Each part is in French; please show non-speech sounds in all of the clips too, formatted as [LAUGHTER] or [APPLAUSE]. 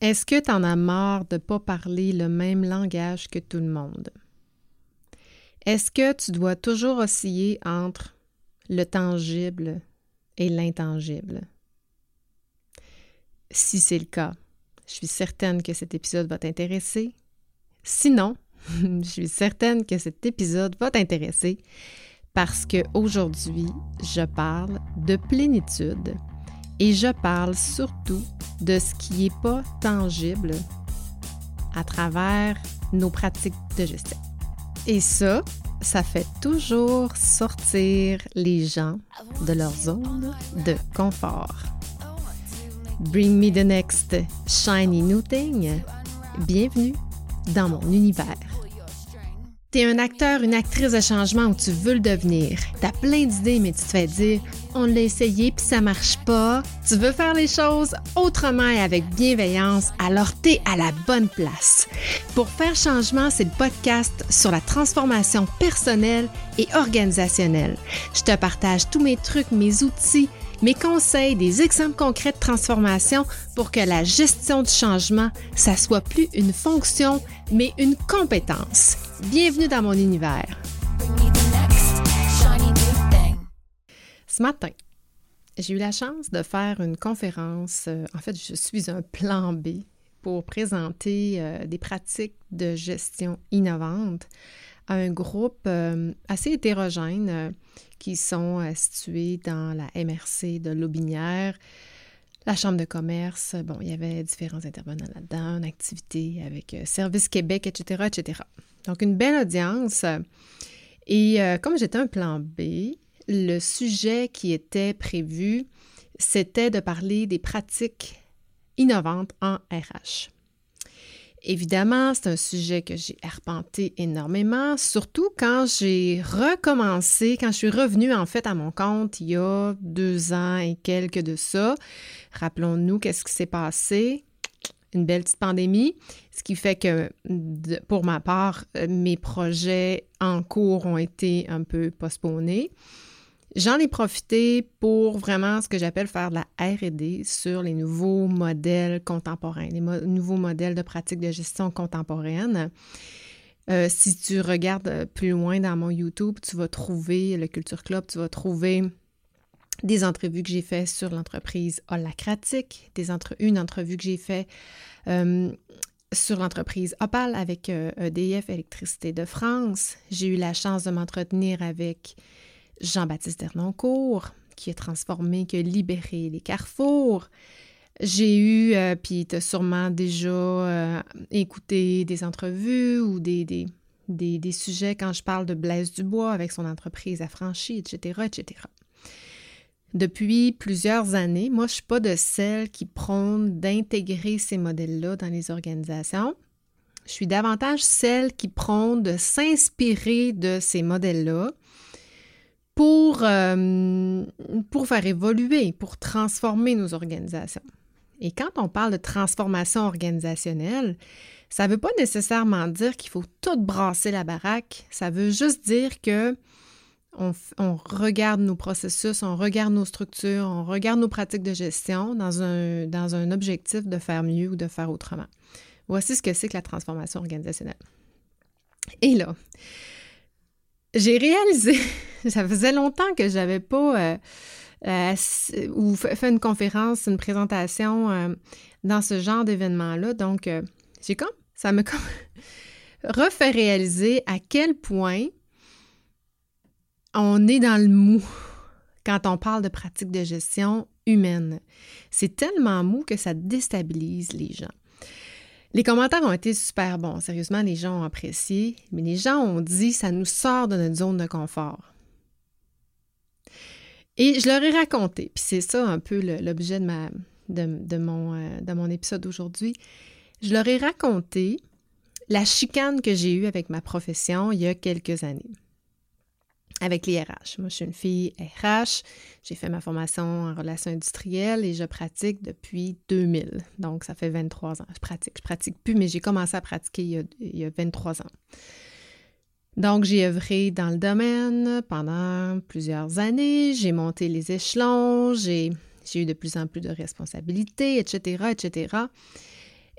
Est-ce que tu en as marre de ne pas parler le même langage que tout le monde? Est-ce que tu dois toujours osciller entre le tangible et l'intangible? Si c'est le cas, je suis certaine que cet épisode va t'intéresser. Sinon, [LAUGHS] je suis certaine que cet épisode va t'intéresser parce qu'aujourd'hui, je parle de plénitude et je parle surtout de ce qui n'est pas tangible à travers nos pratiques de gestion. Et ça, ça fait toujours sortir les gens de leur zone de confort. Bring me the next shiny new thing. Bienvenue dans mon univers. T'es un acteur, une actrice de changement où tu veux le devenir. T'as plein d'idées, mais tu te fais dire on l'a essayé puis ça marche pas. Tu veux faire les choses autrement et avec bienveillance, alors t'es à la bonne place. Pour faire changement, c'est le podcast sur la transformation personnelle et organisationnelle. Je te partage tous mes trucs, mes outils, mes conseils, des exemples concrets de transformation pour que la gestion du changement, ça soit plus une fonction, mais une compétence. Bienvenue dans mon univers. Ce matin, j'ai eu la chance de faire une conférence. Euh, en fait, je suis un plan B pour présenter euh, des pratiques de gestion innovantes à un groupe euh, assez hétérogène qui sont situés dans la MRC de Lobinière, la Chambre de commerce. Bon, il y avait différents intervenants là-dedans, une activité avec Service Québec, etc., etc. Donc, une belle audience. Et comme j'étais un plan B, le sujet qui était prévu, c'était de parler des pratiques innovantes en RH. Évidemment, c'est un sujet que j'ai arpenté énormément, surtout quand j'ai recommencé, quand je suis revenue en fait à mon compte il y a deux ans et quelques de ça. Rappelons-nous qu'est-ce qui s'est passé. Une belle petite pandémie, ce qui fait que pour ma part, mes projets en cours ont été un peu postponés. J'en ai profité pour vraiment ce que j'appelle faire de la RD sur les nouveaux modèles contemporains, les nouveaux modèles de pratique de gestion contemporaine. Euh, si tu regardes plus loin dans mon YouTube, tu vas trouver le Culture Club, tu vas trouver des entrevues que j'ai faites sur l'entreprise Holacratique, une entrevue que j'ai faite euh, sur l'entreprise Opal avec EDF euh, e Électricité de France. J'ai eu la chance de m'entretenir avec Jean-Baptiste Dernoncourt, qui a transformé, qui a libéré les carrefours. J'ai eu, euh, puis tu as sûrement déjà euh, écouté des entrevues ou des, sujets quand je parle de Blaise Dubois avec son entreprise affranchie, etc., etc. Depuis plusieurs années, moi, je ne suis pas de celle qui prône d'intégrer ces modèles-là dans les organisations. Je suis davantage celle qui prône de s'inspirer de ces modèles-là pour, euh, pour faire évoluer, pour transformer nos organisations. Et quand on parle de transformation organisationnelle, ça ne veut pas nécessairement dire qu'il faut tout brasser la baraque. Ça veut juste dire que on, regarde nos processus, on regarde nos structures, on regarde nos pratiques de gestion dans un, dans un objectif de faire mieux ou de faire autrement. Voici ce que c'est que la transformation organisationnelle. Et là, j'ai réalisé, [LAUGHS] ça faisait longtemps que j'avais pas euh, euh, ou fait une conférence, une présentation euh, dans ce genre d'événement-là. Donc, j'ai comme, ça me comme [LAUGHS] refait réaliser à quel point on est dans le mou quand on parle de pratiques de gestion humaine. C'est tellement mou que ça déstabilise les gens. Les commentaires ont été super bons. Sérieusement, les gens ont apprécié, mais les gens ont dit ça nous sort de notre zone de confort. Et je leur ai raconté, puis c'est ça un peu l'objet de, de, euh, de mon épisode d'aujourd'hui. Je leur ai raconté la chicane que j'ai eue avec ma profession il y a quelques années avec les RH. Moi, je suis une fille RH. J'ai fait ma formation en relations industrielles et je pratique depuis 2000. Donc, ça fait 23 ans. Je pratique. Je pratique plus, mais j'ai commencé à pratiquer il y a, 23 ans. Donc, j'ai œuvré dans le domaine pendant plusieurs années. J'ai monté les échelons. J'ai eu de plus en plus de responsabilités, etc., etc.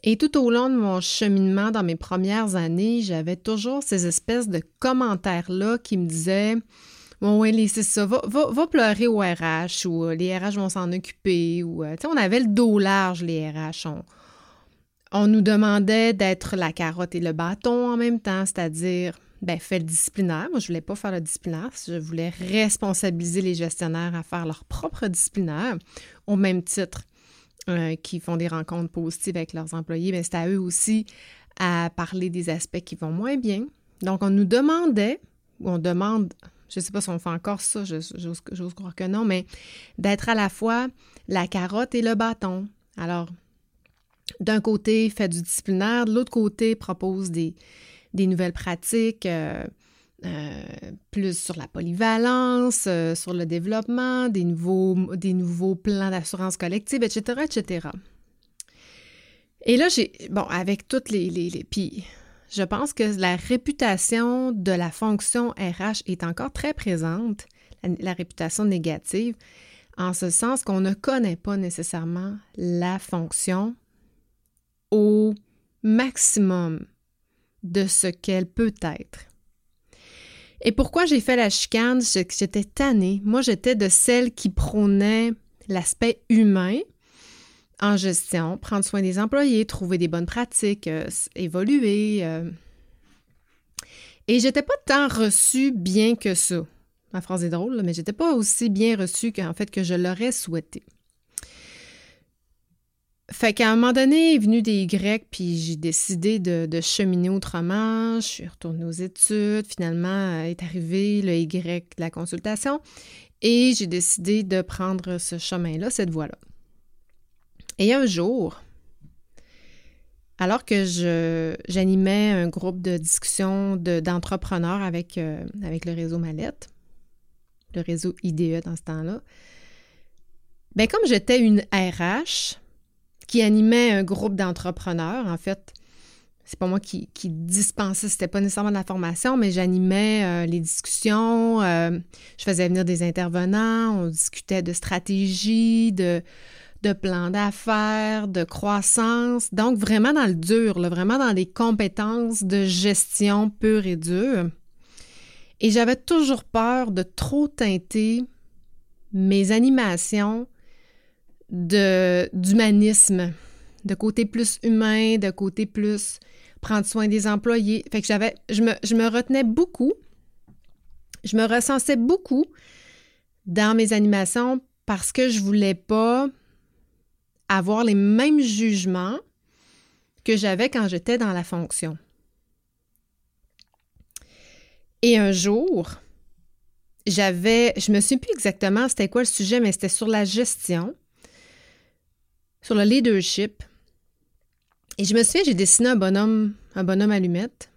Et tout au long de mon cheminement dans mes premières années, j'avais toujours ces espèces de commentaires-là qui me disaient Bon, oui, c'est ça, va, va, pleurer au RH ou euh, les RH vont s'en occuper. Ou, euh, on avait le dos large, les RH. On, nous demandait d'être la carotte et le bâton en même temps, c'est-à-dire ben, fais le disciplinaire. Moi, je voulais pas faire le disciplinaire. Je voulais responsabiliser les gestionnaires à faire leur propre disciplinaire au même titre euh, qu'ils font des rencontres positives avec leurs employés. Mais ben, c'est à eux aussi à parler des aspects qui vont moins bien. Donc, on nous demandait, ou on demande, je ne sais pas si on fait encore ça, j'ose croire que non, mais d'être à la fois la carotte et le bâton. Alors, d'un côté, fait du disciplinaire, de l'autre côté, propose des, des nouvelles pratiques, euh, euh, plus sur la polyvalence, euh, sur le développement, des nouveaux, plans d'assurance collective, etc., etc. Et là, j'ai, bon, avec toutes les, les, je pense que la réputation de la fonction RH est encore très présente, la réputation négative, en ce sens qu'on ne connaît pas nécessairement la fonction au maximum de ce qu'elle peut être. Et pourquoi j'ai fait la chicane, j'étais tannée. Moi, j'étais de celle qui prônait l'aspect humain en gestion, prendre soin des employés, trouver des bonnes pratiques, euh, évoluer. Euh. Et j'étais pas tant reçue bien que ça. Ma phrase est drôle, mais j'étais pas aussi bien reçue qu'en fait que je l'aurais souhaité. Fait qu'à un moment donné, est venu des Y, puis j'ai décidé de, cheminer autrement. Je suis retournée aux études. Finalement, est arrivé le Y de la consultation. Et j'ai décidé de prendre ce chemin-là, cette voie-là. Et un jour, alors que j'animais un groupe de discussion d'entrepreneurs avec, euh, avec le réseau Mallette, le réseau IDE dans ce temps-là, bien, comme j'étais une RH, qui animait un groupe d'entrepreneurs. En fait, c'est pas moi qui, qui dispensais, c'était pas nécessairement de la formation, mais j'animais euh, les discussions, euh, je faisais venir des intervenants, on discutait de stratégie, de, plans d'affaires, de croissance, donc vraiment dans le dur, vraiment dans les compétences de gestion pure et dure. Et j'avais toujours peur de trop teinter mes animations d'humanisme, de côté plus humain, de côté plus prendre soin des employés. Fait que j'avais, je me, retenais beaucoup, je me recensais beaucoup dans mes animations parce que je voulais pas avoir les mêmes jugements que j'avais quand j'étais dans la fonction. Et un jour, j'avais, je me souviens plus exactement c'était quoi le sujet, mais c'était sur la gestion sur le leadership. Et je me souviens, j'ai dessiné un bonhomme, un bonhomme allumette.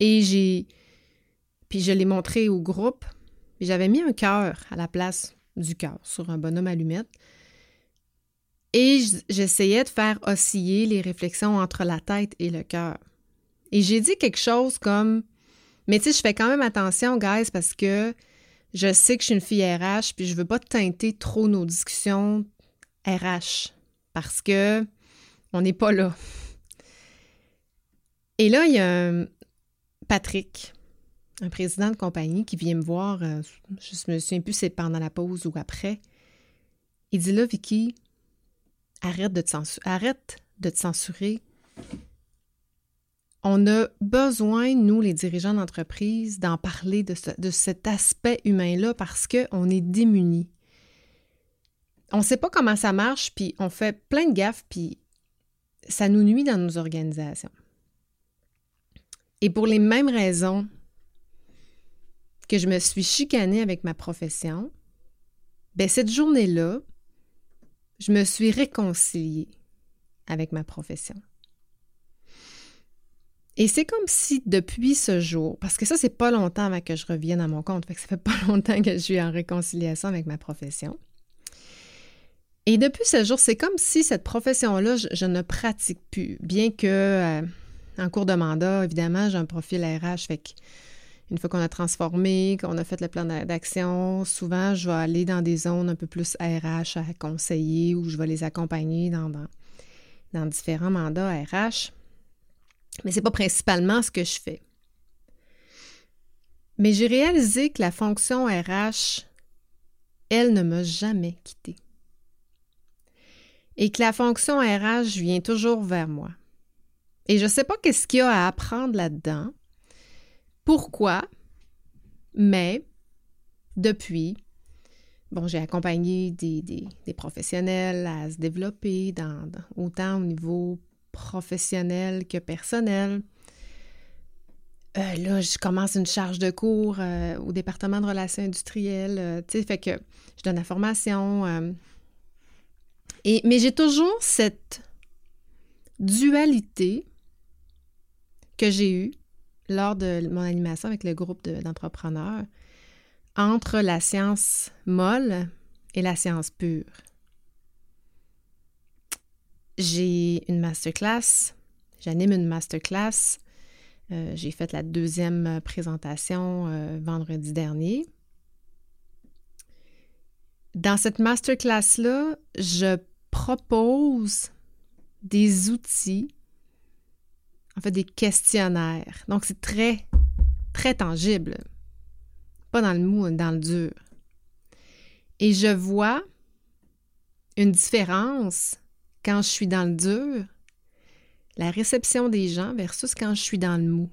Et j'ai. Puis je l'ai montré au groupe. J'avais mis un cœur à la place du cœur sur un bonhomme allumette. Et j'essayais de faire osciller les réflexions entre la tête et le cœur. Et j'ai dit quelque chose comme Mais tu sais, je fais quand même attention, guys, parce que je sais que je suis une fille RH, puis je veux pas teinter trop nos discussions RH parce que on n'est pas là. Et là, il y a Patrick, un président de compagnie, qui vient me voir, euh, je me souviens plus si c'est pendant la pause ou après. Il dit là, Vicky, arrête de te censurer. Arrête de te censurer. On a besoin, nous, les dirigeants d'entreprise, d'en parler de, de cet aspect humain-là parce qu'on est démunis on ne sait pas comment ça marche, puis on fait plein de gaffes, puis ça nous nuit dans nos organisations. Et pour les mêmes raisons que je me suis chicanée avec ma profession, ben cette journée-là, je me suis réconciliée avec ma profession. Et c'est comme si depuis ce jour, parce que ça, c'est pas longtemps avant que je revienne à mon compte, fait que ça fait pas [LAUGHS] longtemps que je suis en réconciliation avec ma profession. Et depuis ce jour, c'est comme si cette profession-là, je, ne pratique plus. Bien que euh, en cours de mandat, évidemment, j'ai un profil RH. Fait une fois qu'on a transformé, qu'on a fait le plan d'action, souvent, je vais aller dans des zones un peu plus RH à conseiller ou je vais les accompagner dans, dans différents mandats RH, mais ce n'est pas principalement ce que je fais. Mais j'ai réalisé que la fonction RH, elle ne m'a jamais quittée. Et que la fonction RH vient toujours vers moi. Et je ne sais pas qu'est-ce qu'il y a à apprendre là-dedans, pourquoi, mais depuis, bon, j'ai accompagné des, professionnels à se développer autant au niveau professionnel que personnel. Euh, là, je commence une charge de cours euh, au département de relations industrielles, euh, tu sais, fait que je donne la formation. Mais j'ai toujours cette dualité que j'ai eue lors de mon animation avec le groupe d'entrepreneurs entre la science molle et la science pure. J'ai une masterclass, j'anime une masterclass. Euh, j'ai fait la deuxième présentation euh, vendredi dernier. Dans cette masterclass-là, je propose des outils, en fait des questionnaires. Donc c'est très, très tangible pas dans le mou, dans le dur. Et je vois une différence quand je suis dans le dur, la réception des gens versus quand je suis dans le mou.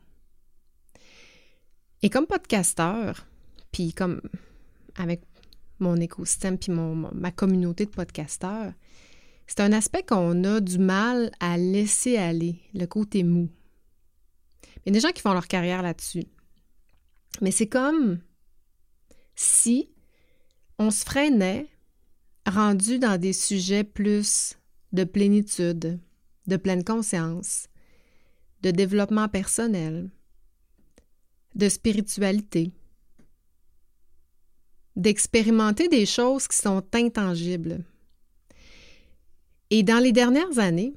Et comme podcasteur, puis comme avec mon écosystème, puis ma communauté de podcasteurs, c'est un aspect qu'on a du mal à laisser aller, le côté mou. Il y a des gens qui font leur carrière là-dessus. Mais c'est comme si on se freinait rendu dans des sujets plus de plénitude, de pleine conscience, de développement personnel, de spiritualité, d'expérimenter des choses qui sont intangibles. Et dans les dernières années,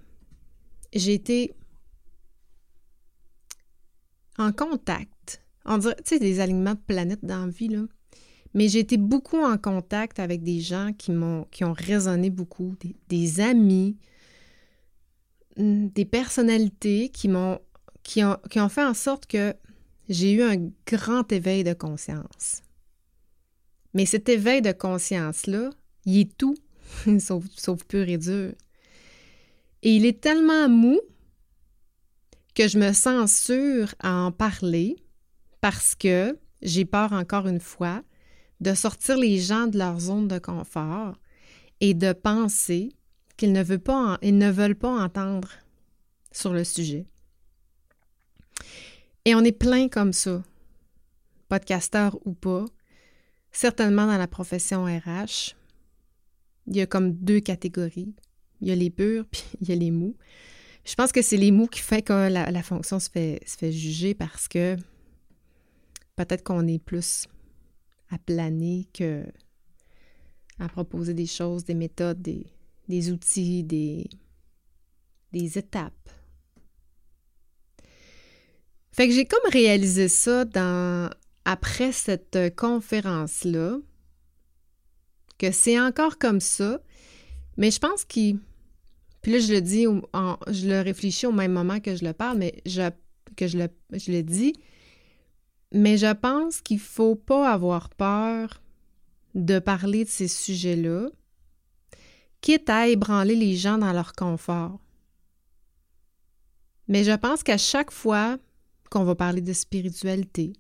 j'ai été en contact, on dirait, tu sais, des alignements de planètes dans la vie, là. Mais j'ai été beaucoup en contact avec des gens qui m'ont qui ont résonné beaucoup, des, amis, des personnalités qui ont fait en sorte que j'ai eu un grand éveil de conscience. Mais cet éveil de conscience-là, il est tout, [LAUGHS] sauf, sauf pur et dur. Et il est tellement mou que je me sens sûre à en parler parce que j'ai peur encore une fois de sortir les gens de leur zone de confort et de penser qu'ils ne veulent pas, entendre sur le sujet. Et on est plein comme ça, podcasteur ou pas, certainement dans la profession RH. Il y a comme deux catégories. Il y a les purs, puis il y a les mous. Je pense que c'est les mous qui fait que la, fonction se fait, juger parce que peut-être qu'on est plus à planer que à proposer des choses, des méthodes, des, outils, des, étapes. Fait que j'ai comme réalisé ça après cette conférence-là, que c'est encore comme ça, mais je pense qu'il. Puis là, je le dis, je le réfléchis au même moment que je le parle, mais je, que je le, dis, mais je pense qu'il ne faut pas avoir peur de parler de ces sujets-là, quitte à ébranler les gens dans leur confort. Mais je pense qu'à chaque fois qu'on va parler de spiritualité,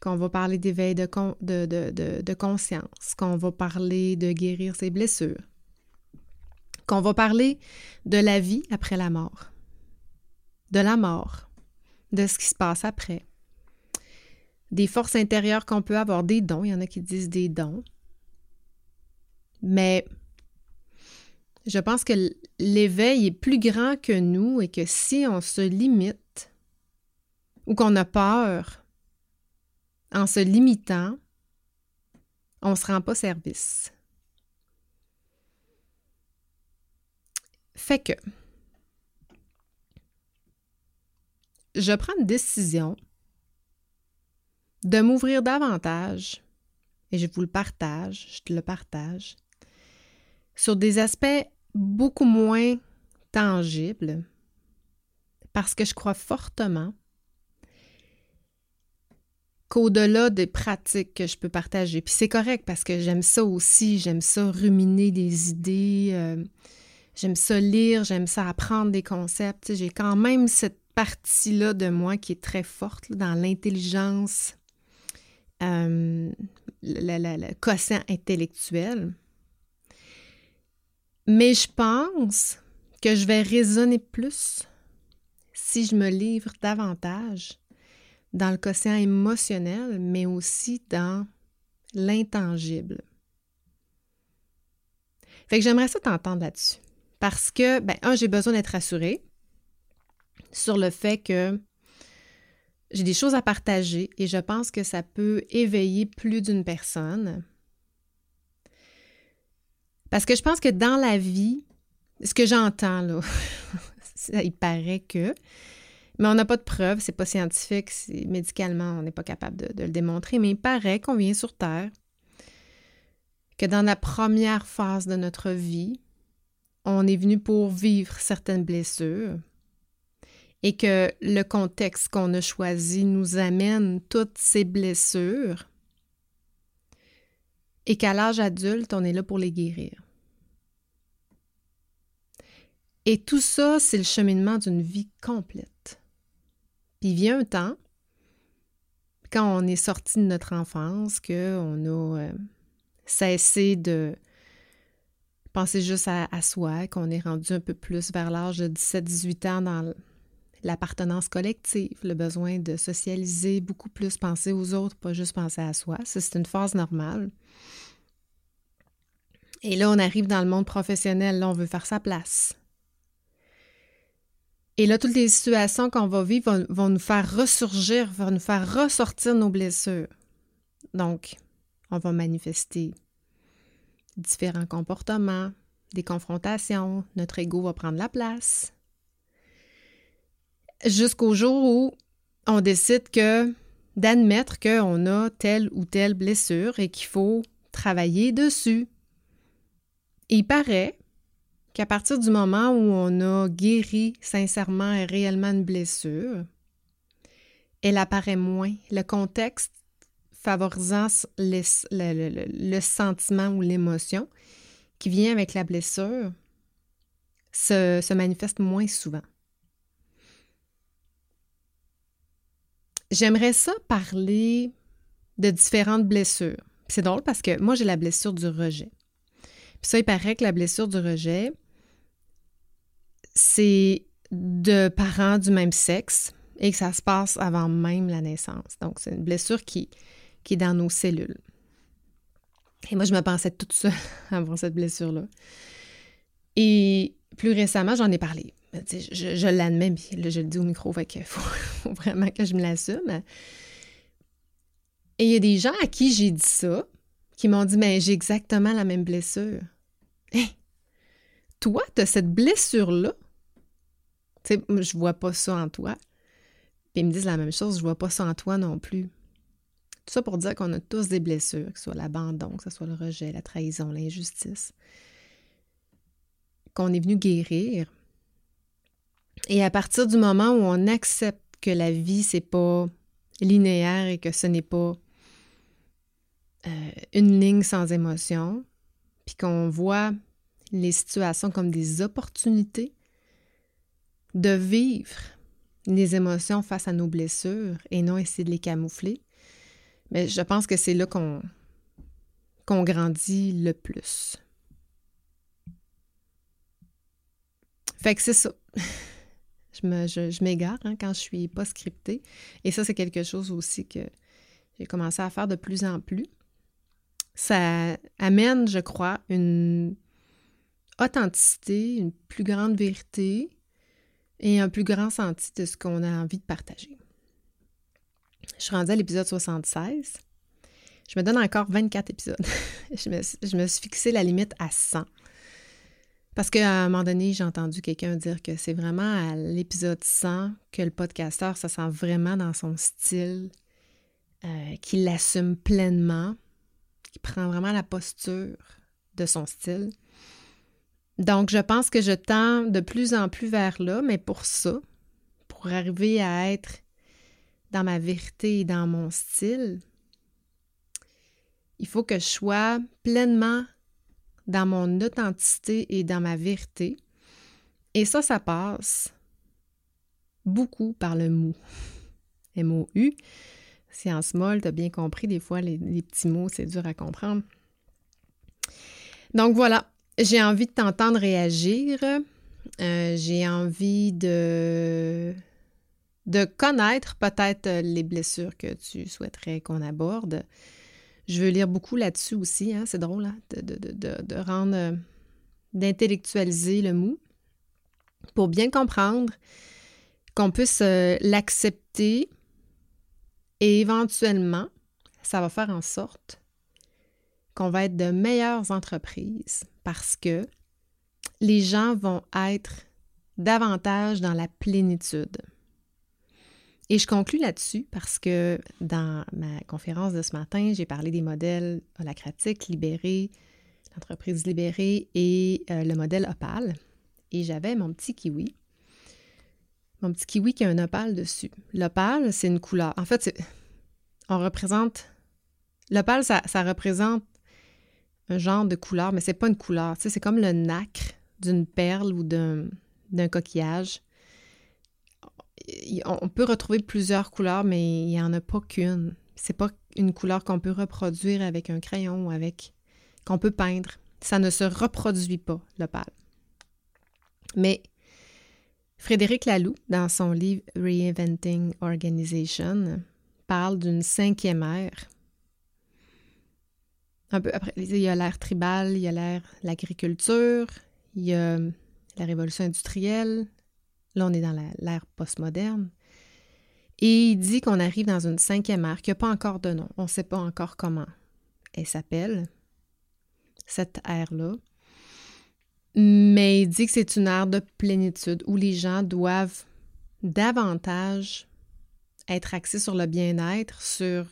qu'on va parler d'éveil de, conscience, qu'on va parler de guérir ses blessures, qu'on va parler de la vie après la mort, de la mort, de ce qui se passe après, des forces intérieures qu'on peut avoir, des dons. Il y en a qui disent des dons. Mais je pense que l'éveil est plus grand que nous et que si on se limite ou qu'on a peur en se limitant, on ne se rend pas service. Fait que je prends une décision de m'ouvrir davantage, et je vous le partage, je te le partage, sur des aspects beaucoup moins tangible parce que je crois fortement qu'au-delà des pratiques que je peux partager, puis c'est correct parce que j'aime ça aussi, j'aime ça ruminer des idées, euh, j'aime ça lire, j'aime ça apprendre des concepts. J'ai quand même cette partie-là de moi qui est très forte dans l'intelligence, euh, le quotient intellectuel. Mais je pense que je vais raisonner plus si je me livre davantage dans le quotient émotionnel, mais aussi dans l'intangible. Fait que j'aimerais ça t'entendre là-dessus. Parce que, ben, un, j'ai besoin d'être rassurée sur le fait que j'ai des choses à partager et je pense que ça peut éveiller plus d'une personne. Parce que je pense que dans la vie, ce que j'entends, là, [LAUGHS] il paraît que, mais on n'a pas de preuves, c'est pas scientifique, médicalement, on n'est pas capable de, le démontrer, mais il paraît qu'on vient sur Terre, que dans la première phase de notre vie, on est venu pour vivre certaines blessures et que le contexte qu'on a choisi nous amène toutes ces blessures et qu'à l'âge adulte, on est là pour les guérir. Et tout ça, c'est le cheminement d'une vie complète. Puis vient un temps, quand on est sorti de notre enfance, qu'on a euh, cessé de penser juste à, soi, qu'on est rendu un peu plus vers l'âge de 17-18 ans dans l'appartenance collective, le besoin de socialiser beaucoup plus, penser aux autres, pas juste penser à soi. Ça, c'est une phase normale. Et là, on arrive dans le monde professionnel, là, on veut faire sa place. Et là, toutes les situations qu'on va vivre vont, nous faire ressurgir, vont nous faire ressortir nos blessures. Donc, on va manifester différents comportements, des confrontations, notre ego va prendre la place. Jusqu'au jour où on décide que d'admettre qu'on a telle ou telle blessure et qu'il faut travailler dessus. Il paraît qu'à partir du moment où on a guéri sincèrement et réellement une blessure, elle apparaît moins. Le contexte favorisant le, sentiment ou l'émotion qui vient avec la blessure se, se manifeste moins souvent. J'aimerais ça parler de différentes blessures. C'est drôle parce que moi, j'ai la blessure du rejet. Puis ça, il paraît que la blessure du rejet, c'est de parents du même sexe et que ça se passe avant même la naissance. Donc, c'est une blessure qui, qui est dans nos cellules. Et moi, je me pensais toute seule [LAUGHS] avant cette blessure-là. Et plus récemment, j'en ai parlé. Je, je l'admets, puis là, je le dis au micro, fait [LAUGHS] faut, vraiment que je me l'assume. Et il y a des gens à qui j'ai dit ça, qui m'ont dit, mais j'ai exactement la même blessure. Hé, toi, tu as cette blessure-là? Tu sais, je vois pas ça en toi. Puis ils me disent la même chose, je vois pas ça en toi non plus. Tout ça pour dire qu'on a tous des blessures, que ce soit l'abandon, que ce soit le rejet, la trahison, l'injustice, qu'on est venu guérir. Et à partir du moment où on accepte que la vie, c'est pas linéaire et que ce n'est pas euh, une ligne sans émotion, puis qu'on voit les situations comme des opportunités de vivre les émotions face à nos blessures et non essayer de les camoufler. Mais je pense que c'est là qu'on qu'on grandit le plus. Fait que c'est ça. [LAUGHS] je m'égare hein, quand je suis pas scriptée. Et ça, c'est quelque chose aussi que j'ai commencé à faire de plus en plus. Ça amène, je crois, une authenticité, une plus grande vérité et un plus grand senti de ce qu'on a envie de partager. Je suis rendue à l'épisode 76. Je me donne encore 24 épisodes. [LAUGHS] je, me, je, suis fixé la limite à 100. Parce qu'à un moment donné, j'ai entendu quelqu'un dire que c'est vraiment à l'épisode 100 que le podcasteur se sent vraiment dans son style, euh, qu'il l'assume pleinement, qu'il prend vraiment la posture de son style. Donc, je pense que je tends de plus en plus vers là, mais pour ça, pour arriver à être dans ma vérité et dans mon style, il faut que je sois pleinement dans mon authenticité et dans ma vérité. Et ça, ça passe beaucoup par le mou. [LAUGHS] M-O-U. Science molle, tu as bien compris, des fois, les, les petits mots, c'est dur à comprendre. Donc voilà, j'ai envie de t'entendre réagir. Euh, j'ai envie de, de connaître peut-être les blessures que tu souhaiterais qu'on aborde. Je veux lire beaucoup là-dessus aussi, hein, c'est drôle, hein, de, rendre, euh, d'intellectualiser le mou pour bien comprendre qu'on puisse euh, l'accepter et éventuellement, ça va faire en sorte qu'on va être de meilleures entreprises parce que les gens vont être davantage dans la plénitude. Et je conclus là-dessus parce que dans ma conférence de ce matin, j'ai parlé des modèles holacratiques, libérés, l'entreprise libérée et euh, le modèle opale. Et j'avais mon petit kiwi. Mon petit kiwi qui a un opale dessus. L'opale, c'est une couleur. En fait, on représente. L'opale, ça, représente un genre de couleur, mais c'est pas une couleur. C'est comme le nacre d'une perle ou d'un, coquillage. On peut retrouver plusieurs couleurs, mais il n'y en a pas qu'une. C'est pas une couleur qu'on peut reproduire avec un crayon ou avec qu'on peut peindre. Ça ne se reproduit pas, l'opale. Mais Frédéric Laloux, dans son livre Reinventing Organization, parle d'une cinquième ère un peu après, il y a l'ère tribale, il y a l'ère l'agriculture, il y a la révolution industrielle. Là, on est dans l'ère postmoderne. Et il dit qu'on arrive dans une cinquième ère qui n'a pas encore de nom. On ne sait pas encore comment elle s'appelle, cette ère-là. Mais il dit que c'est une ère de plénitude où les gens doivent davantage être axés sur le bien-être, sur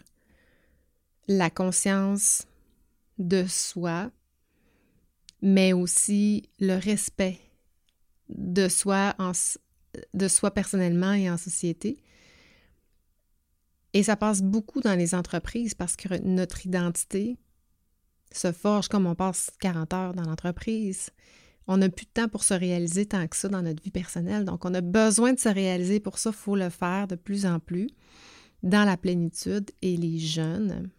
la conscience de soi, mais aussi le respect de soi, en, de soi personnellement et en société. Et ça passe beaucoup dans les entreprises parce que notre identité se forge comme on passe 40 heures dans l'entreprise. On n'a plus de temps pour se réaliser tant que ça dans notre vie personnelle. Donc, on a besoin de se réaliser. Pour ça, il faut le faire de plus en plus dans la plénitude. Et les jeunes,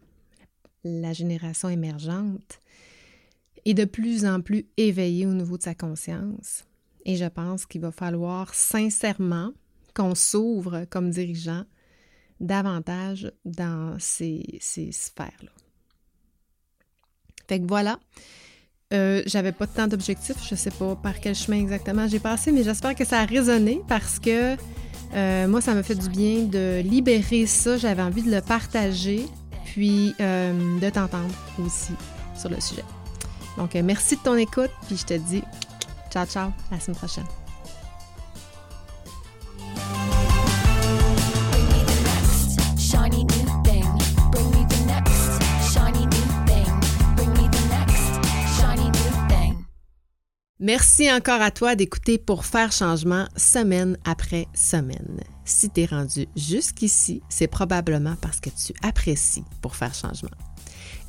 la génération émergente est de plus en plus éveillée au niveau de sa conscience. Et je pense qu'il va falloir sincèrement qu'on s'ouvre comme dirigeant davantage dans ces, sphères-là. Fait que voilà. Euh, j'avais pas tant d'objectifs, je sais pas par quel chemin exactement j'ai passé, mais j'espère que ça a résonné parce que euh, moi, ça m'a fait du bien de libérer ça. J'avais envie de le partager puis euh, de t'entendre aussi sur le sujet. Donc, merci de ton écoute, puis je te dis ciao, ciao, à la semaine prochaine. Merci encore à toi d'écouter pour faire changement semaine après semaine. Si tu es rendu jusqu'ici, c'est probablement parce que tu apprécies pour faire changement.